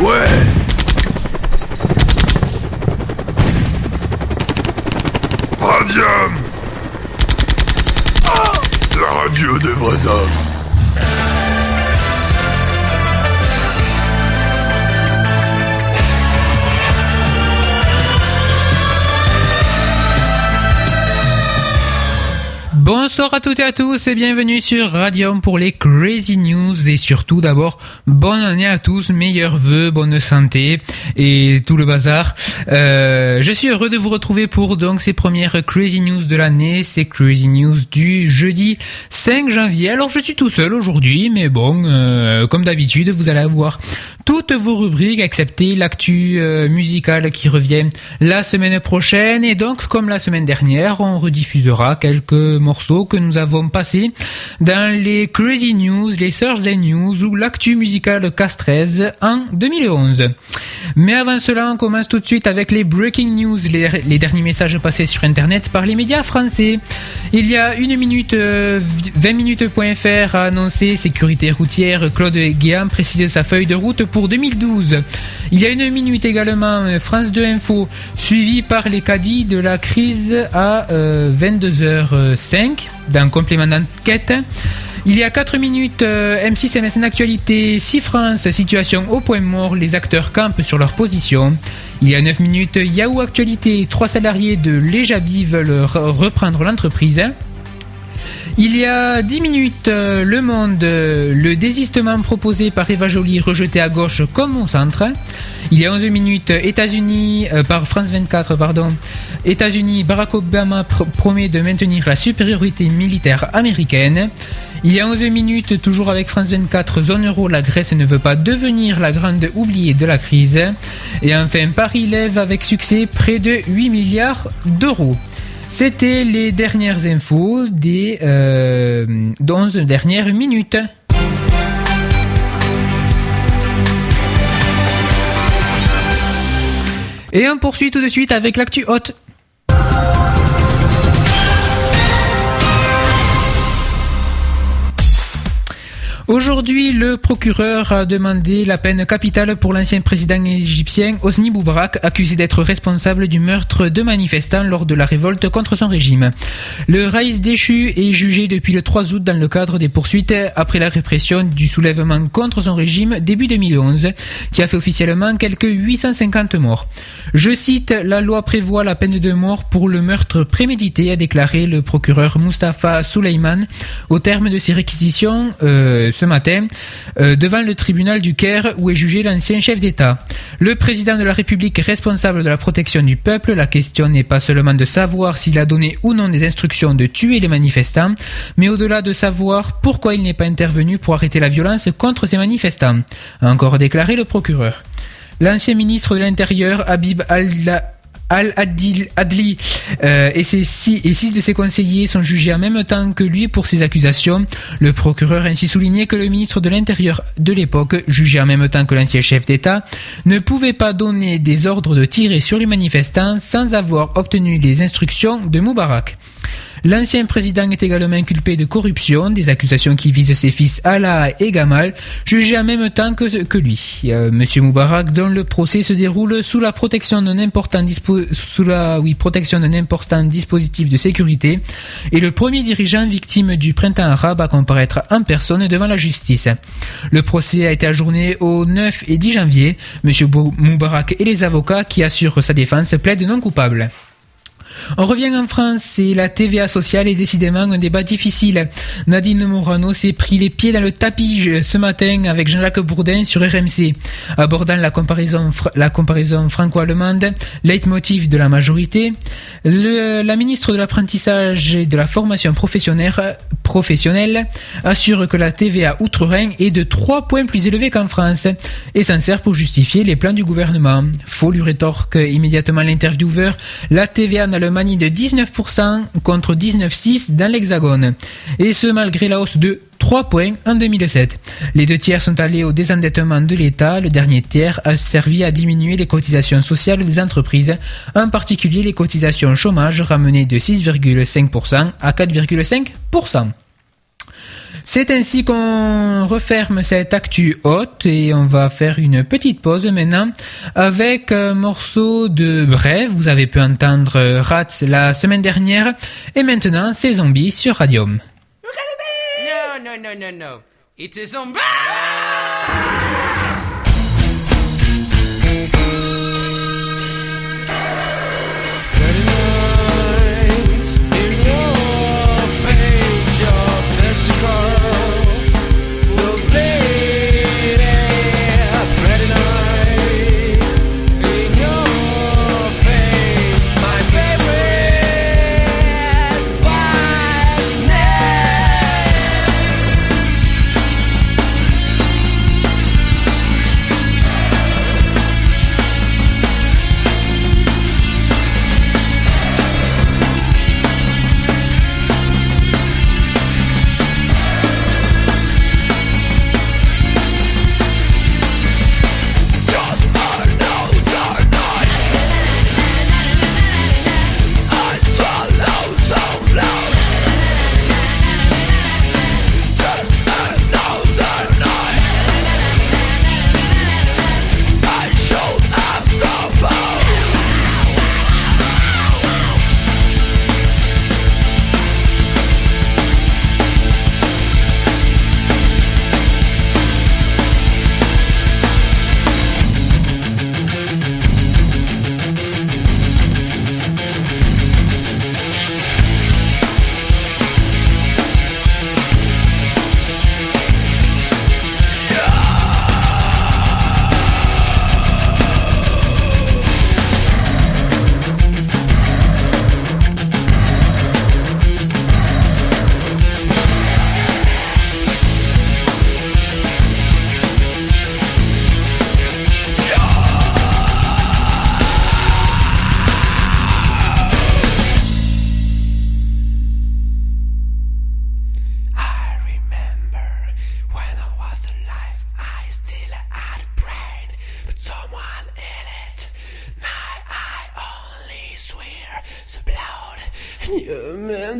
Ouais. Radium. La radio des vrais hommes Bonsoir à toutes et à tous et bienvenue sur Radium pour les Crazy News et surtout d'abord bonne année à tous, meilleurs vœux, bonne santé et tout le bazar. Euh, je suis heureux de vous retrouver pour donc ces premières Crazy News de l'année, ces Crazy News du jeudi 5 janvier. Alors je suis tout seul aujourd'hui mais bon, euh, comme d'habitude vous allez avoir toutes vos rubriques excepté l'actu euh, musicale qui revient la semaine prochaine et donc comme la semaine dernière on rediffusera quelques que nous avons passés dans les Crazy News, les Thursday News ou l'actu musicale Cast 13 en 2011. Mais avant cela, on commence tout de suite avec les breaking news, les, derniers messages passés sur internet par les médias français. Il y a une minute, euh, 20 minutes.fr a annoncé sécurité routière. Claude Guéant précise sa feuille de route pour 2012. Il y a une minute également, euh, France 2 Info, suivi par les caddies de la crise à euh, 22h05 d'un complément d'enquête. Il y a 4 minutes, euh, M6 MSN Actualité, 6 France, situation au point mort, les acteurs campent sur leur position. Il y a 9 minutes, Yahoo Actualité, 3 salariés de Lejabi veulent re- reprendre l'entreprise. Il y a 10 minutes, euh, Le Monde, euh, le désistement proposé par Eva Joly rejeté à gauche comme au centre. Il y a 11 minutes, États-Unis, euh, par France 24, pardon. États-Unis, Barack Obama pr- promet de maintenir la supériorité militaire américaine. Il y a 11 minutes, toujours avec France 24, zone euro, la Grèce ne veut pas devenir la grande oubliée de la crise. Et enfin, Paris lève avec succès près de 8 milliards d'euros. C'était les dernières infos des euh, 11 dernières minutes. Et on poursuit tout de suite avec l'actu haute. Aujourd'hui, le procureur a demandé la peine capitale pour l'ancien président égyptien Hosni Moubarak, accusé d'être responsable du meurtre de manifestants lors de la révolte contre son régime. Le Raïs déchu est jugé depuis le 3 août dans le cadre des poursuites après la répression du soulèvement contre son régime début 2011, qui a fait officiellement quelques 850 morts. Je cite, la loi prévoit la peine de mort pour le meurtre prémédité, a déclaré le procureur Mustafa Souleyman au terme de ses réquisitions euh, ce matin euh, devant le tribunal du Caire où est jugé l'ancien chef d'État. Le président de la République est responsable de la protection du peuple. La question n'est pas seulement de savoir s'il a donné ou non des instructions de tuer les manifestants, mais au-delà de savoir pourquoi il n'est pas intervenu pour arrêter la violence contre ces manifestants, a encore déclaré le procureur. L'ancien ministre de l'Intérieur, Habib al Al-Adil Adli euh, et, ses six, et six de ses conseillers sont jugés en même temps que lui pour ces accusations. Le procureur a ainsi souligné que le ministre de l'Intérieur de l'époque, jugé en même temps que l'ancien chef d'État, ne pouvait pas donner des ordres de tirer sur les manifestants sans avoir obtenu les instructions de Moubarak. L'ancien président est également inculpé de corruption, des accusations qui visent ses fils Allah et Gamal, jugés en même temps que, lui. Euh, Monsieur Moubarak, dont le procès se déroule sous la protection d'un important, protection d'un important dispositif de sécurité, est le premier dirigeant victime du printemps arabe à comparaître en personne devant la justice. Le procès a été ajourné au 9 et 10 janvier. Monsieur Moubarak et les avocats qui assurent sa défense plaident non coupables. On revient en France et la TVA sociale est décidément un débat difficile. Nadine Morano s'est pris les pieds dans le tapis ce matin avec Jean-Jacques Bourdin sur RMC, abordant la comparaison, la comparaison franco-allemande, leitmotiv de la majorité. La ministre de l'apprentissage et de la formation professionnelle, professionnelle assure que la TVA outre-Rhin est de 3 points plus élevée qu'en France et s'en sert pour justifier les plans du gouvernement. Faux lui rétorque immédiatement l'intervieweur, la TVA en Allemagne est de 19% contre 19,6% dans l'Hexagone. Et ce malgré la hausse de 3 points en 2007. Les deux tiers sont allés au désendettement de l'État. Le dernier tiers a servi à diminuer les cotisations sociales des entreprises, en particulier les cotisations chômage ramenées de 6,5% à 4,5%. C'est ainsi qu'on referme cette actu haute et on va faire une petite pause maintenant avec un morceau de Bref. Vous avez pu entendre Rats la semaine dernière et maintenant c'est Zombie sur Radium.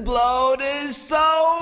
blow is so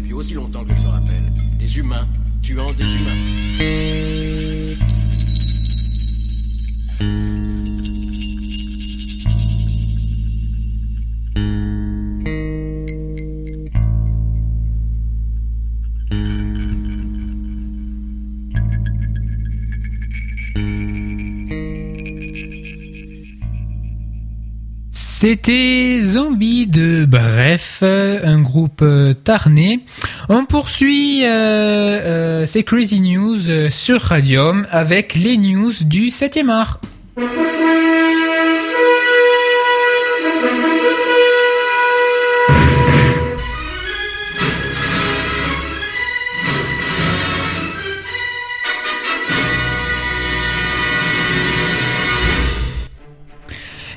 depuis aussi longtemps que je me rappelle. Des humains tuant des humains. C'était Zombie de Bref, un groupe euh, tarné. On poursuit euh, euh, ces Crazy News sur Radium avec les news du 7e art.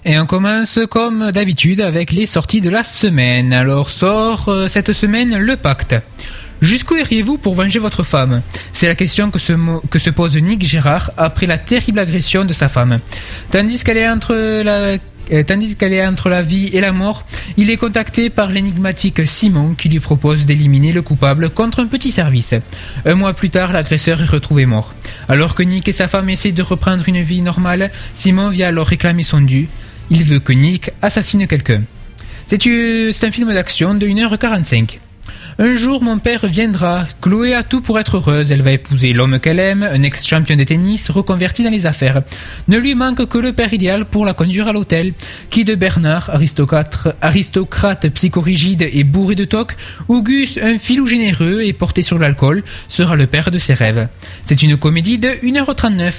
Et on commence comme d'habitude avec les sorties de la semaine. Alors sort euh, cette semaine le pacte. Jusqu'où iriez-vous pour venger votre femme? C'est la question que se, pose Nick Gérard après la terrible agression de sa femme. Tandis qu'elle est entre la euh, Tandis qu'elle est entre la vie et la mort, il est contacté par l'énigmatique Simon qui lui propose d'éliminer le coupable contre un petit service. Un mois plus tard, l'agresseur est retrouvé mort. Alors que Nick et sa femme essaient de reprendre une vie normale, Simon vient alors réclamer son dû. Il veut que Nick assassine quelqu'un. C'est un film d'action de 1h45. Un jour, mon père viendra. Chloé a tout pour être heureuse. Elle va épouser l'homme qu'elle aime, un ex-champion de tennis reconverti dans les affaires. Ne lui manque que le père idéal pour la conduire à l'hôtel. Qui de Bernard, aristocrate, aristocrate psychorigide et bourré de toc, ou Gus, un filou généreux et porté sur l'alcool, sera le père de ses rêves. C'est une comédie de 1h39.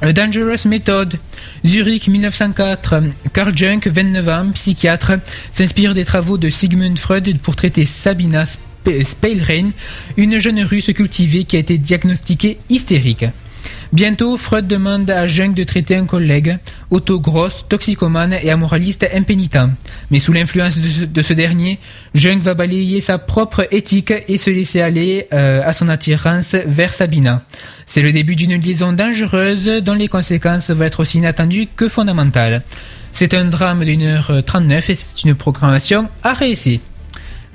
A Dangerous Method, Zurich 1904, Carl Junk, 29 ans, psychiatre, s'inspire des travaux de Sigmund Freud pour traiter Sabina Speilrein, une jeune russe cultivée qui a été diagnostiquée hystérique. Bientôt, Freud demande à Jung de traiter un collègue, Otto Gross, toxicomane et amoraliste impénitent. Mais sous l'influence de ce, de ce dernier, Jung va balayer sa propre éthique et se laisser aller euh, à son attirance vers Sabina. C'est le début d'une liaison dangereuse dont les conséquences vont être aussi inattendues que fondamentales. C'est un drame d'une heure 39 et c'est une programmation à réessayer.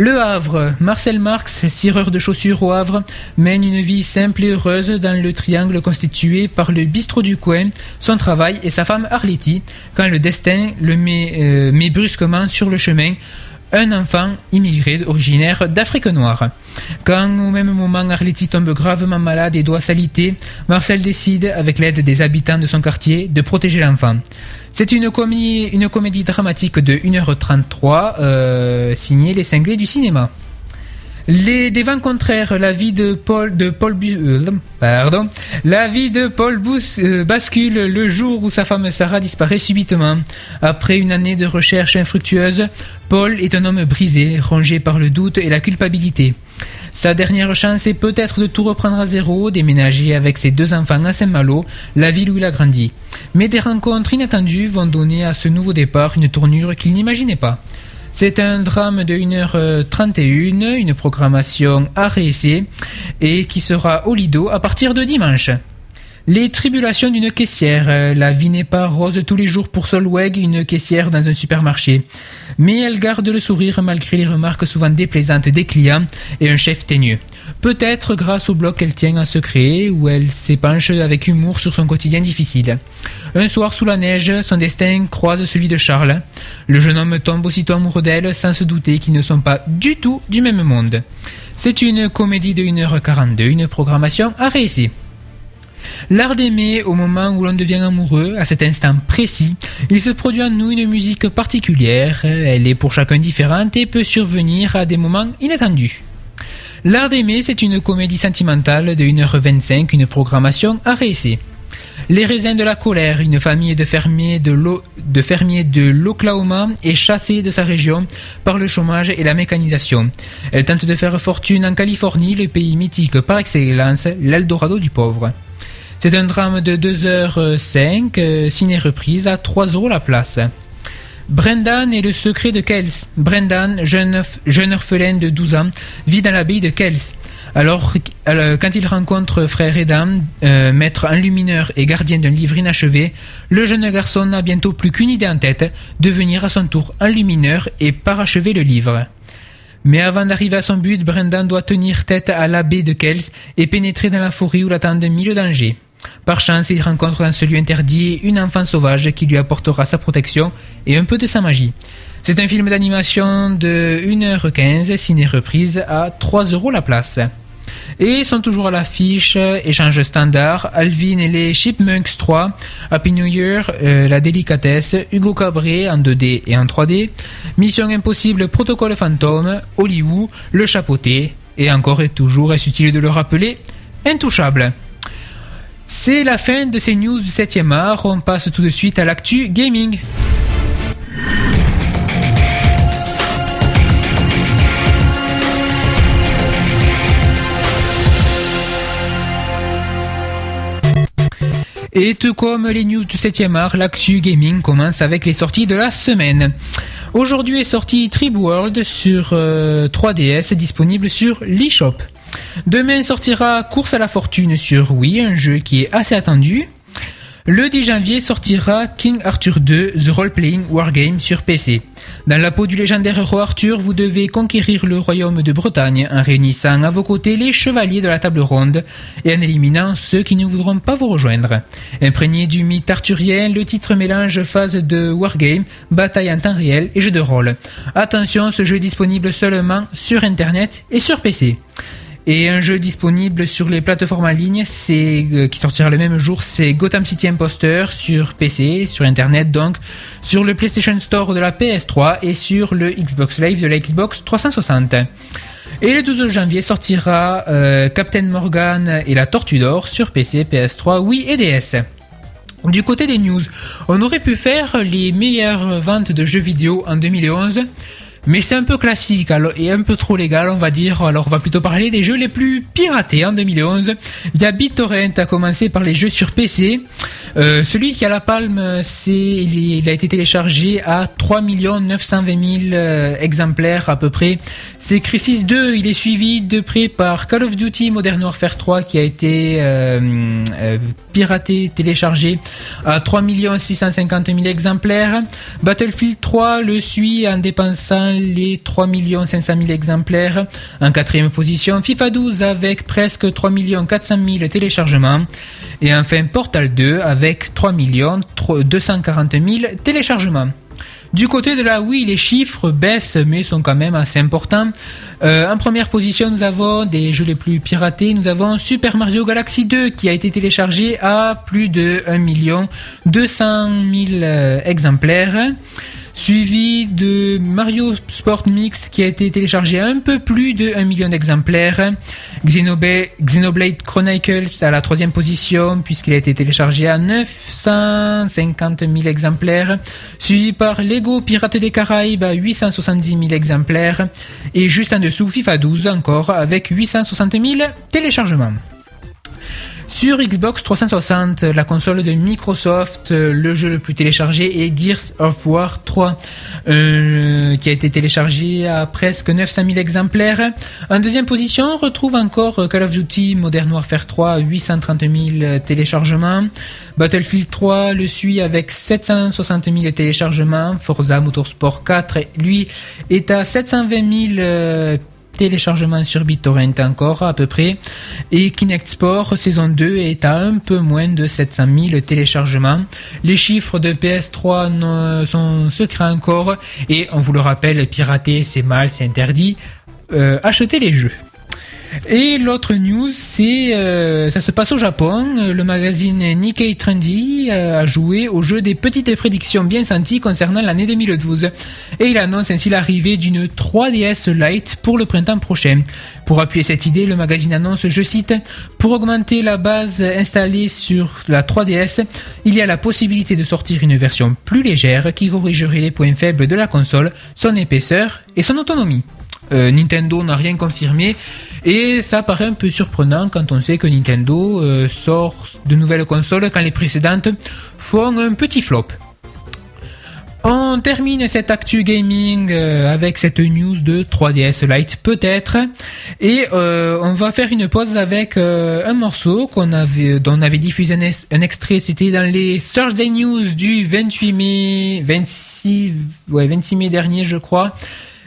Le Havre. Marcel Marx, cireur de chaussures au Havre, mène une vie simple et heureuse dans le triangle constitué par le bistrot du coin, son travail et sa femme Arletty, quand le destin le met, euh, met brusquement sur le chemin un enfant immigré originaire d'Afrique noire. Quand au même moment Arletty tombe gravement malade et doit s'aliter, Marcel décide, avec l'aide des habitants de son quartier, de protéger l'enfant. C'est une comédie, dramatique de 1h33, euh, signée Les Cinglés du cinéma. Les des vents contraires, la vie de Paul de Paul euh, pardon, la vie de Paul Bous, euh, bascule le jour où sa femme Sarah disparaît subitement. Après une année de recherche infructueuse, Paul est un homme brisé, rongé par le doute et la culpabilité. Sa dernière chance est peut-être de tout reprendre à zéro, déménager avec ses deux enfants à Saint-Malo, la ville où il a grandi. Mais des rencontres inattendues vont donner à ce nouveau départ une tournure qu'il n'imaginait pas. C'est un drame de 1h31, une programmation à et qui sera au Lido à partir de dimanche. Les tribulations d'une caissière. Euh, La vie n'est pas rose tous les jours pour Solweg, une caissière dans un supermarché. Mais elle garde le sourire malgré les remarques souvent déplaisantes des clients et un chef teigneux. Peut-être grâce au bloc qu'elle tient en secret, où elle s'épanche avec humour sur son quotidien difficile. Un soir sous la neige, son destin croise celui de Charles. Le jeune homme tombe aussitôt amoureux d'elle sans se douter qu'ils ne sont pas du tout du même monde. C'est une comédie de 1h42, une programmation à réessayer. L'art d'aimer au moment où l'on devient amoureux, à cet instant précis, il se produit en nous une musique particulière, elle est pour chacun différente et peut survenir à des moments inattendus. L'art d'aimer, c'est une comédie sentimentale de 1h25, une programmation à réessayer. Les raisins de la colère, une famille de fermiers de de fermiers de l'Oklahoma est chassée de sa région par le chômage et la mécanisation. Elle tente de faire fortune en Californie, le pays mythique par excellence, l'Eldorado du pauvre. C'est un drame de 2h05, euh, ciné-reprise à 3 euros la place. Brendan est le secret de Kells. Brendan, jeune, jeune orphelin de 12 ans, vit dans l'abbaye de Kells. Alors, euh, quand il rencontre frère et dame, euh, maître enlumineur et gardien d'un livre inachevé, le jeune garçon n'a bientôt plus qu'une idée en tête, devenir à son tour enlumineur et parachever le livre. Mais avant d'arriver à son but, Brendan doit tenir tête à l'abbé de Kells et pénétrer dans la forêt où l'attendent mille dangers. Par chance, il rencontre dans ce lieu interdit une enfant sauvage qui lui apportera sa protection et un peu de sa magie. C'est un film d'animation de 1h15, ciné-reprise à 3 euros la place. Et sont toujours à l'affiche, échange standard, Alvin et les Chipmunks 3, Happy New Year, euh, La Délicatesse, Hugo Cabré en 2D et en 3D, Mission Impossible, Protocole Fantôme, Hollywood, Le Chapeauté, et encore et toujours, est-ce utile de le rappeler, Intouchable. C'est la fin de ces news du 7e art, on passe tout de suite à l'actu gaming. Et tout comme les news du 7e art, l'actu gaming commence avec les sorties de la semaine. Aujourd'hui est sorti Trib World sur euh, 3DS disponible sur l'eShop. Demain sortira Course à la fortune sur Wii, un jeu qui est assez attendu. Le 10 janvier sortira King Arthur 2 The Role Playing Wargame sur PC. Dans la peau du légendaire roi Arthur, vous devez conquérir le royaume de Bretagne en réunissant à vos côtés les chevaliers de la table ronde et en éliminant ceux qui ne voudront pas vous rejoindre. Imprégné du mythe arthurien, le titre mélange phase de wargame, bataille en temps réel et jeu de rôle. Attention, ce jeu est disponible seulement sur internet et sur PC. Et un jeu disponible sur les plateformes en ligne, euh, qui sortira le même jour, c'est Gotham City Imposter sur PC, sur internet donc, sur le PlayStation Store de la PS3 et sur le Xbox Live de la Xbox 360. Et le 12 janvier sortira euh, Captain Morgan et la Tortue d'Or sur PC, PS3, Wii et DS. Du côté des news, on aurait pu faire les meilleures ventes de jeux vidéo en 2011. Mais c'est un peu classique et un peu trop légal, on va dire. Alors, on va plutôt parler des jeux les plus piratés en 2011. Via BitTorrent, à commencer par les jeux sur PC. Euh, celui qui a la palme, c'est il, a été téléchargé à 3 920 000 euh, exemplaires à peu près. C'est Crisis 2. Il est suivi de près par Call of Duty Modern Warfare 3 qui a été euh, euh, piraté, téléchargé à 3 650 000 exemplaires. Battlefield 3 le suit en dépensant les 3 500 000 exemplaires. En quatrième position, FIFA 12 avec presque 3 400 000 téléchargements. Et enfin Portal 2 avec 3 240 000 téléchargements. Du côté de la Wii, les chiffres baissent, mais sont quand même assez importants. Euh, en première position, nous avons des jeux les plus piratés. Nous avons Super Mario Galaxy 2 qui a été téléchargé à plus de 1 200 000 euh, exemplaires suivi de Mario Sport Mix qui a été téléchargé à un peu plus de 1 million d'exemplaires. Xenoblade, Chronicles à la troisième position puisqu'il a été téléchargé à 950 000 exemplaires, suivi par Lego Pirates des Caraïbes à 870 000 exemplaires et juste en dessous FIFA 12 encore avec 860 000 téléchargements. Sur Xbox 360, la console de Microsoft, euh, le jeu le plus téléchargé est Gears of War 3, euh, qui a été téléchargé à presque 900 000 exemplaires. En deuxième position, on retrouve encore Call of Duty Modern Warfare 3, 830 000 téléchargements. Battlefield 3 le suit avec 760 000 téléchargements. Forza Motorsport 4, lui, est à 720 000 euh, téléchargements sur BitTorrent encore à peu près. Et Kinect Sport saison 2 est à un peu moins de 700 000 téléchargements. Les chiffres de PS3 ne sont secrets encore. Et on vous le rappelle, pirater c'est mal, c'est interdit. Euh, achetez les jeux. Et l'autre news, c'est euh, ça se passe au Japon. Le magazine Nikkei Trendy euh, a joué au jeu des petites prédictions bien senties concernant l'année 2012. Et il annonce ainsi l'arrivée d'une 3DS Lite pour le printemps prochain. Pour appuyer cette idée, le magazine annonce, je cite, pour augmenter la base installée sur la 3DS, il y a la possibilité de sortir une version plus légère qui corrigerait les points faibles de la console, son épaisseur et son autonomie. Euh, Nintendo n'a rien confirmé et ça paraît un peu surprenant quand on sait que Nintendo euh, sort de nouvelles consoles quand les précédentes font un petit flop. On termine cette actu gaming euh, avec cette news de 3DS Lite peut-être et euh, on va faire une pause avec un morceau qu'on avait dont on avait diffusé un, extrait c'était dans les Thursday News du 28 mai 26 ouais 26 mai dernier je crois.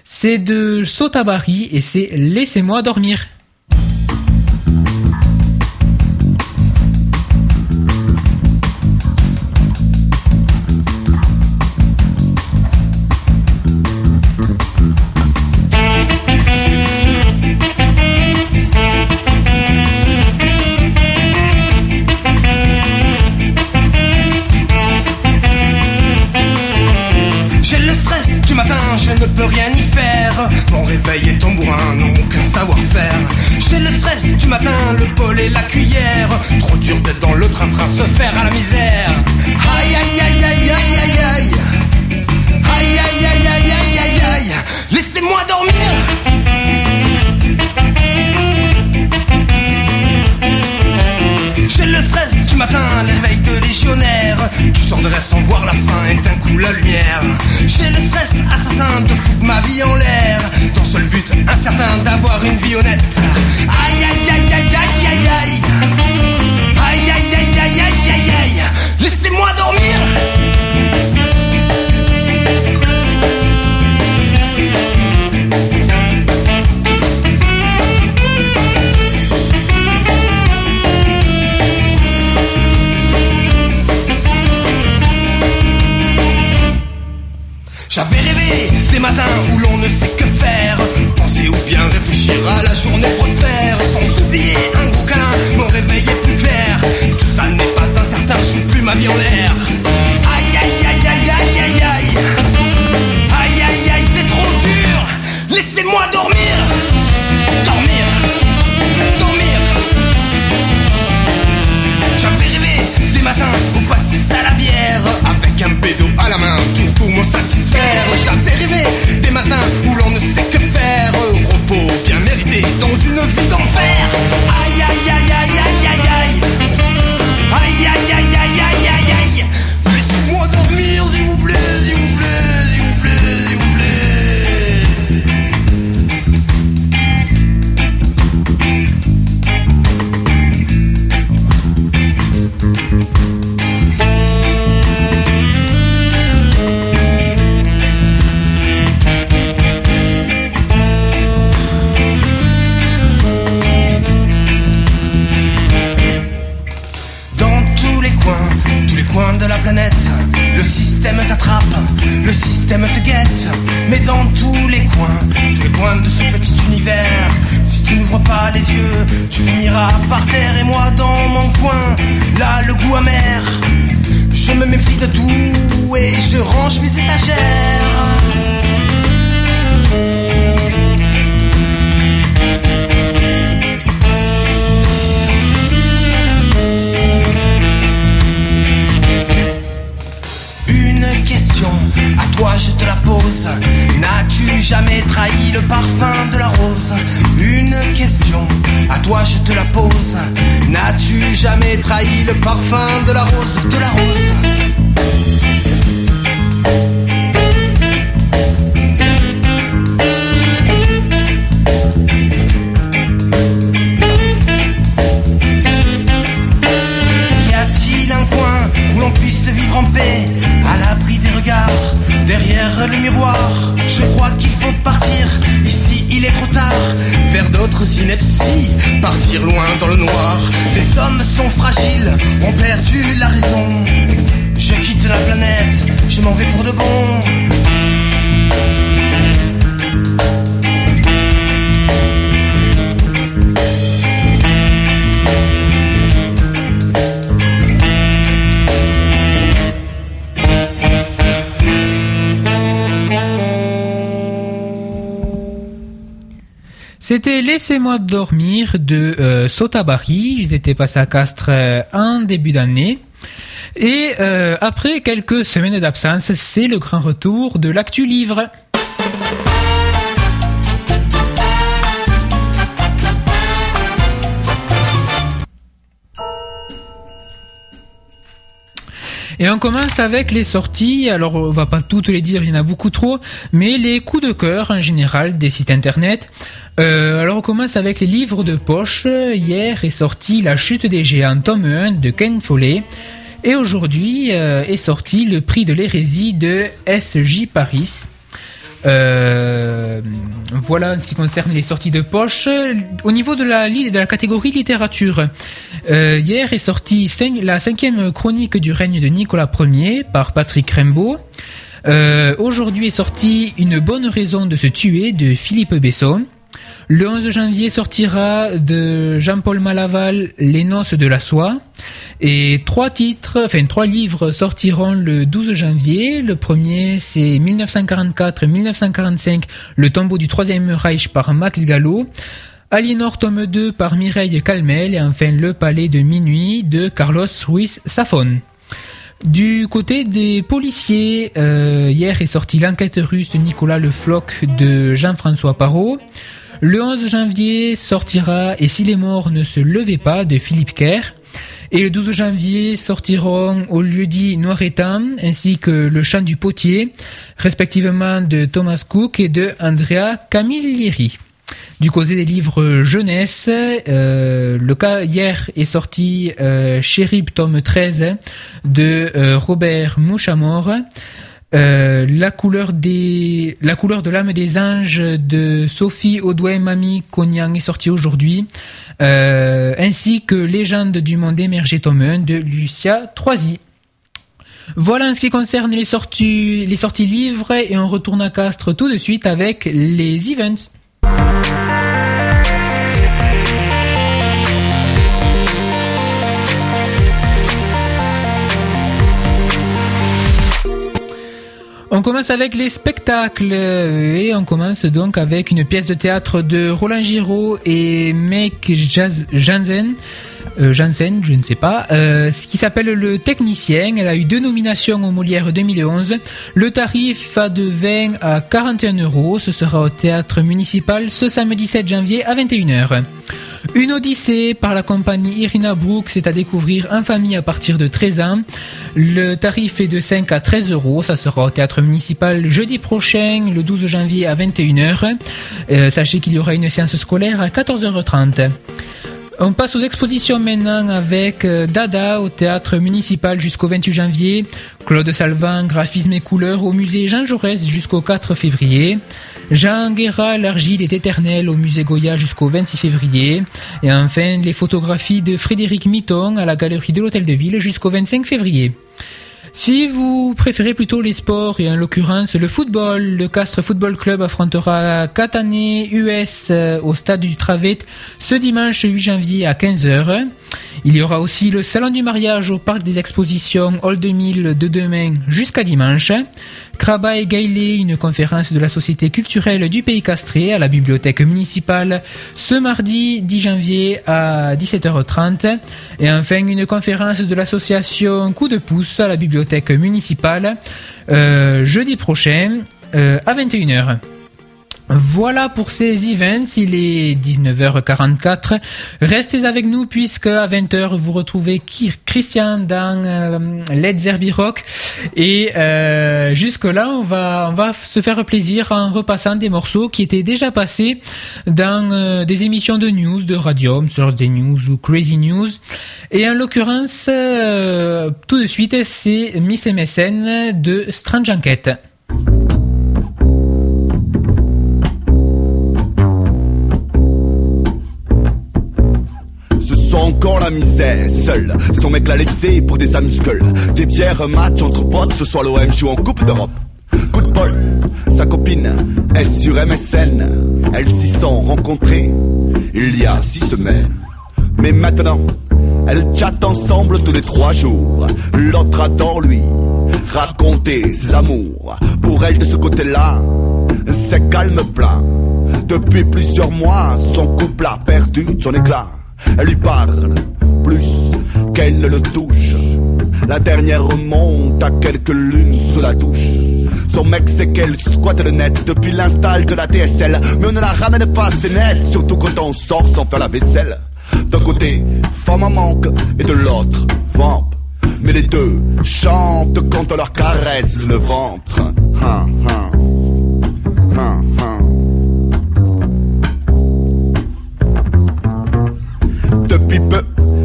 C'est de Sotabari et c'est Laissez-moi dormir. Des matins où l'on ne sait que faire. Penser ou bien réfléchir à la journée prospère. Sans oublier un gros câlin, mon réveil est plus clair. Tout ça n'est pas incertain, je fous plus ma vie en l'air. Aïe aïe aïe aïe aïe aïe aïe Aïe. Aïe aïe c'est trop dur. Laissez-moi dormir. Dormir. Dormir. J'avais rêvé des matins au pastis à la bière. Avec un bédo à la main, tout pour me satisfaire. J'avais rêvé des matins où l'on ne sait que faire. Repos bien mérité dans une vie d'enfer. Aïe aïe aïe aïe Aïe aïe. Aïe aïe aïe le système te guette. Mais dans tous les coins, tous les coins de ce petit univers, si tu n'ouvres pas les yeux, tu finiras par terre. Et moi dans mon coin, là le goût amer, je me méfie de tout et je range mes étagères. Je te la pose. N'as-tu jamais trahi le parfum de la rose? Une question, à toi je te la pose. N'as-tu jamais trahi le parfum de la rose De la rose? Je crois qu'il faut partir, ici il est trop tard, vers d'autres inepties, partir loin dans le noir. Les hommes sont fragiles, ont perdu la raison. Je quitte la planète, je m'en vais pour de bon. C'était Laissez-moi dormir de euh, Sotabari. Ils étaient passés à Castres euh, en début d'année. Et euh, après quelques semaines d'absence, c'est le grand retour de l'actu livre. Et on commence avec les sorties. Alors, on va pas toutes les dire, il y en a beaucoup trop, mais les coups de cœur en général des sites internet. Euh, alors, on commence avec les livres de poche. Hier est sorti La chute des géants, tome 1 de Ken Follet. Et aujourd'hui euh, est sorti Le prix de l'hérésie de SJ Paris. Euh, voilà en ce qui concerne les sorties de poche. Au niveau de la, de la catégorie littérature, euh, hier est sortie la cinquième chronique du règne de Nicolas Ier par Patrick Rimbaud. Euh, Aujourd'hui est sortie Une bonne raison de se tuer de Philippe Besson. Le 11 janvier sortira de Jean-Paul Malaval Les noces de la soie. Et trois titres, enfin trois livres sortiront le 12 janvier. Le premier c'est 1944-1945, Le tombeau du troisième Reich par Max Gallo. Aliénor tome 2 par Mireille Calmel et enfin Le palais de minuit de Carlos Ruiz Safon. Du côté des policiers, euh, hier est sorti l'enquête russe Nicolas Le Floch de Jean-François Parot. Le 11 janvier sortira Et si les morts ne se levaient pas de Philippe Kerr. Et le 12 janvier sortiront au lieu-dit Noiretan ainsi que Le chant du potier, respectivement de Thomas Cook et de Andrea Camilleri. Du côté des livres jeunesse, euh, le cas hier est sorti euh, Chérib tome 13 de euh, Robert Mouchamor. Euh, la couleur des la couleur de l'âme des anges de Sophie Audouin Mami Cognan est sorti aujourd'hui euh, ainsi que Légende du monde émergé tome 1 de Lucia Troisi. Voilà en ce qui concerne les sorties les sorties livres et on retourne à Castres tout de suite avec les events. On commence avec les spectacles et on commence donc avec une pièce de théâtre de Roland Giraud et Mike Jaz- Jansen. Euh, Jansen, je ne sais pas, euh, qui s'appelle Le Technicien. Elle a eu deux nominations au Molière 2011. Le tarif va de 20 à 41 euros. Ce sera au théâtre municipal ce samedi 7 janvier à 21h. Une odyssée par la compagnie Irina Brooks c'est à découvrir en famille à partir de 13 ans. Le tarif est de 5 à 13 euros. Ça sera au théâtre municipal jeudi prochain, le 12 janvier à 21h. Euh, sachez qu'il y aura une séance scolaire à 14h30. On passe aux expositions maintenant avec euh, Dada au théâtre municipal jusqu'au 28 janvier, Claude Salvin, graphisme et couleurs au musée Jean Jaurès jusqu'au 4 février, Jean Guéra, l'argile est éternelle au musée Goya jusqu'au 26 février, et enfin les photographies de Frédéric Mitton à la galerie de l'Hôtel de Ville jusqu'au 25 février. Si vous préférez plutôt les sports et en l'occurrence le football, le Castres Football Club affrontera Catane US euh, au stade du Travet ce dimanche 8 janvier à 15h. Il y aura aussi le salon du mariage au parc des expositions Hall 2000 de demain jusqu'à dimanche. Kraba et Gailé, une conférence de la Société culturelle du Pays Castré à la bibliothèque municipale ce mardi 10 janvier à 17h30. Et enfin une conférence de l'association Coup de pouce à la bibliothèque municipale euh, jeudi prochain euh, à 21h. Voilà pour ces events, il est 19h44. Restez avec nous puisque à 20h vous retrouvez Christian dans euh, Led Zerbi Rock et euh, jusque là on va on va se faire plaisir en repassant des morceaux qui étaient déjà passés dans euh, des émissions de news de Radium, Thursday News ou Crazy News et en l'occurrence euh, tout de suite c'est Miss MSN de Strange Enquête. Encore la misère, seul. Son mec l'a laissé pour des amuse-gueules. Des bières, match entre potes, ce soir l'OM joue en Coupe d'Europe. Coup de bol, sa copine est sur MSN. Elles s'y sont rencontrées il y a six semaines. Mais maintenant, elles chattent ensemble tous les trois jours. L'autre adore lui raconter ses amours. Pour elle, de ce côté-là, c'est calme plein. Depuis plusieurs mois, son couple a perdu son éclat. Elle lui parle plus qu'elle ne le touche. La dernière remonte à quelques lunes sous la douche. Son mec c'est qu'elle squatte le net depuis l'install de la DSL. Mais on ne la ramène pas assez net, surtout quand on sort sans faire la vaisselle. D'un côté, femme en manque et de l'autre, vamp. Mais Mais les deux chantent quand on leur caresse le ventre. Hein, hein. Hein,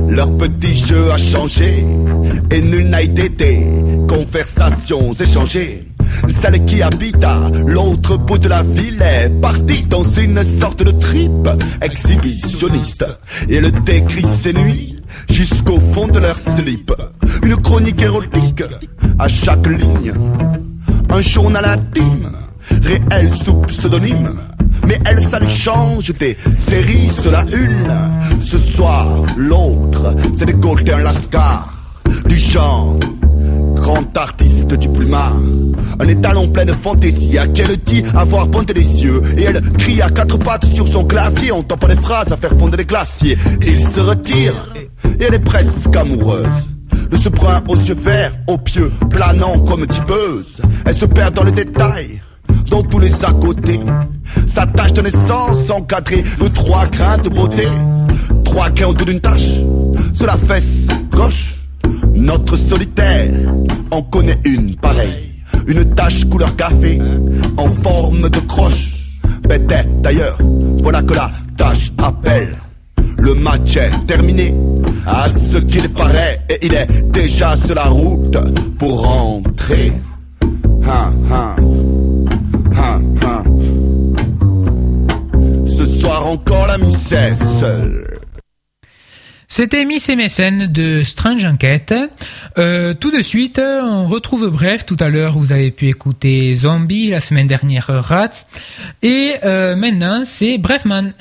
Leur petit jeu a changé et nul n'a été des conversations échangées. Celle qui habite à l'autre bout de la ville est partie dans une sorte de trip exhibitionniste et elle décrit ses nuits jusqu'au fond de leur slip. Une chronique érotique à chaque ligne, un journal intime, réel sous pseudonyme. Mais elle, ça lui change des séries, cela une. Ce soir, l'autre, c'est des Golden Lascar, du genre. Grand artiste du plumard, un étalon plein de fantaisie à qui elle dit avoir pointé les yeux Et elle crie à quatre pattes sur son clavier, entend pas les phrases à faire fondre les glaciers Il se retire, et elle est presque amoureuse de ce brun aux yeux verts, aux pieux, planant comme tipeuse. Elle se perd dans les détails, dans tous les à côté. Sa tâche de naissance encadrée de trois grains de beauté. Trois grains autour d'une tâche, sur la fesse gauche. Notre solitaire en connaît une pareille. Une tache couleur café, en forme de croche. Bête d'ailleurs, voilà que la tâche appelle. Le match est terminé, à ce qu'il paraît, et il est déjà sur la route pour rentrer. Hein, hein, encore. C'était Miss MSN de Strange Enquête. Euh, tout de suite, on retrouve Bref. Tout à l'heure, vous avez pu écouter Zombie, la semaine dernière Rats. Et euh, maintenant, c'est Brefman.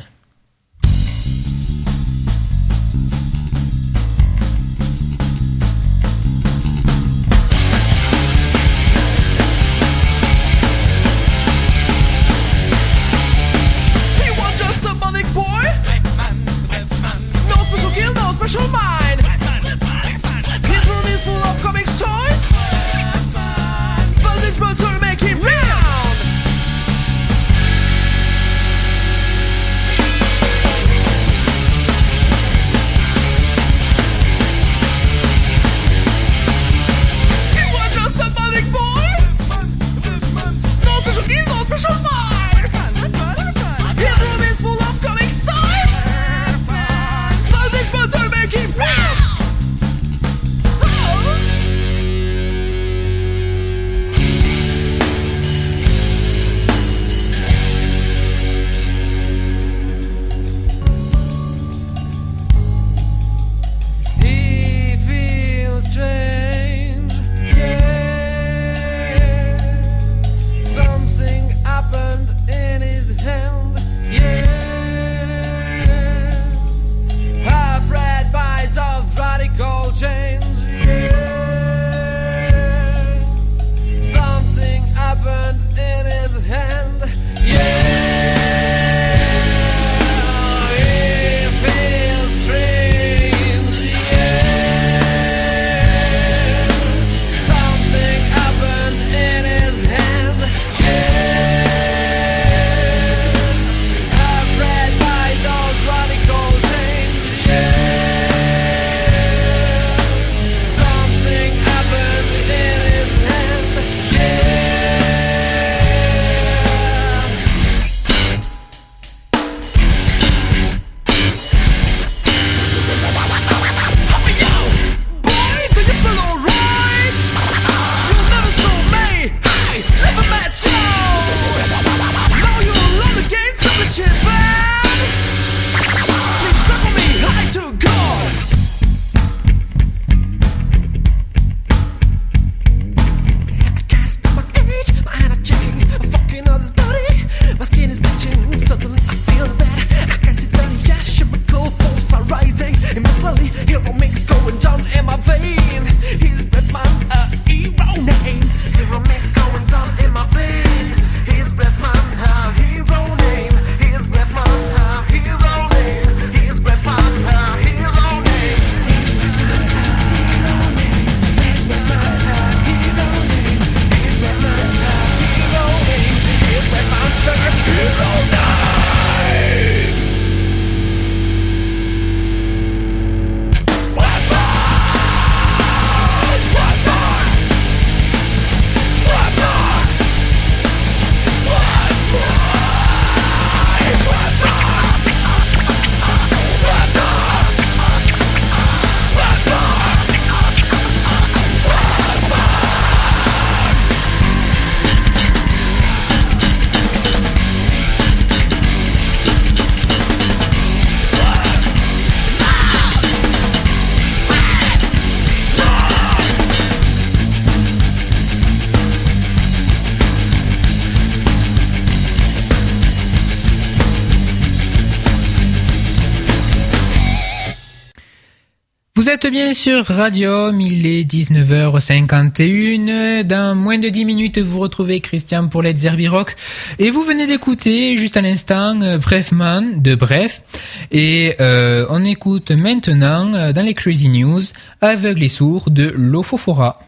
bienvenue sur Radium, il est 19h51. Dans moins de 10 minutes, vous retrouvez Christian pour les Rock. Et vous venez d'écouter, juste à l'instant, euh, Brefman de Bref. Et euh, on écoute maintenant, euh, dans les Crazy News, Aveugles et Sourd de Lofofora.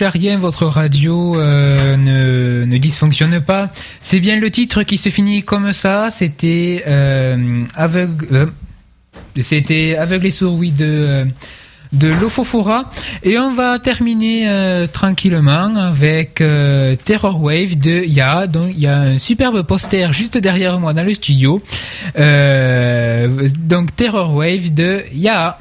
charriez votre radio euh, ne, ne, dysfonctionne pas. C'est bien le titre qui se finit comme ça. C'était euh, aveugle, euh, c'était et sourd, oui, de de l'Ophophora. Et on va terminer euh, tranquillement avec Terror Wave de Ya. Donc il y a un superbe poster juste derrière moi dans le studio. Donc Terror Wave de Ya.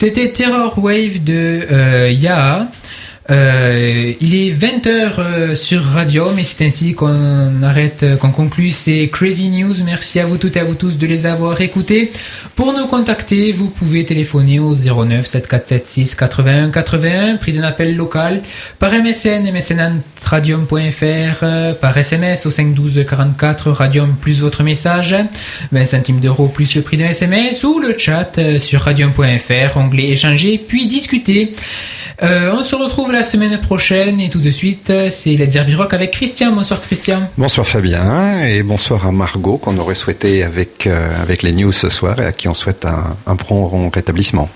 C'était Terror Wave de euh. Euh, il est 20h sur Radio, mais c'est ainsi qu'on arrête, euh, qu'on conclut ces Crazy News. Merci à vous toutes et à vous tous de les avoir écoutés. Pour nous contacter, vous pouvez téléphoner au 09 7476 81 81, prix d'un appel local, par MSN, msn.radium.fr, euh, par SMS au 512 44 Radium plus votre message, 20 centimes d'euros plus le prix d'un SMS, ou le chat euh, sur radium.fr, onglet échanger, puis discuter. Euh, on se retrouve la semaine prochaine et tout de suite, c'est Let's Zerbi Rock avec Christian. Bonsoir Christian. Bonsoir Fabien et bonsoir à Margot qu'on aurait souhaité avec, euh, avec les news ce soir et à qui on souhaite un, prompt rétablissement.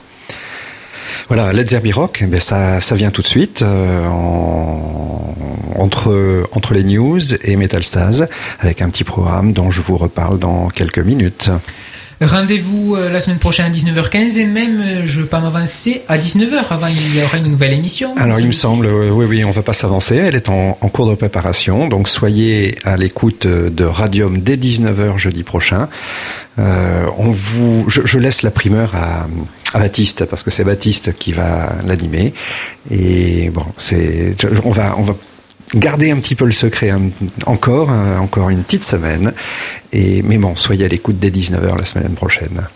Voilà, Let's Zerbi Rock, eh ça, ça vient tout de suite euh, en- entre, entre les news et Metal Stars avec un petit programme dont je vous reparle dans quelques minutes. Rendez-vous euh, la semaine prochaine à 19h15 et même, euh, je veux pas m'avancer, à 19h avant il y aura une nouvelle émission. Alors il me semble, oui, oui, on va pas s'avancer. Elle est en, en cours de préparation, donc soyez à l'écoute euh, de Radium dès 19h jeudi prochain. Euh, on vous, je, je laisse la primeur à, à Baptiste parce que c'est Baptiste qui va l'animer. Et bon, c'est, on va, on va gardez un petit peu le secret hein. encore, euh, encore une petite semaine. Et, mais bon, soyez à l'écoute dès 19h la semaine prochaine.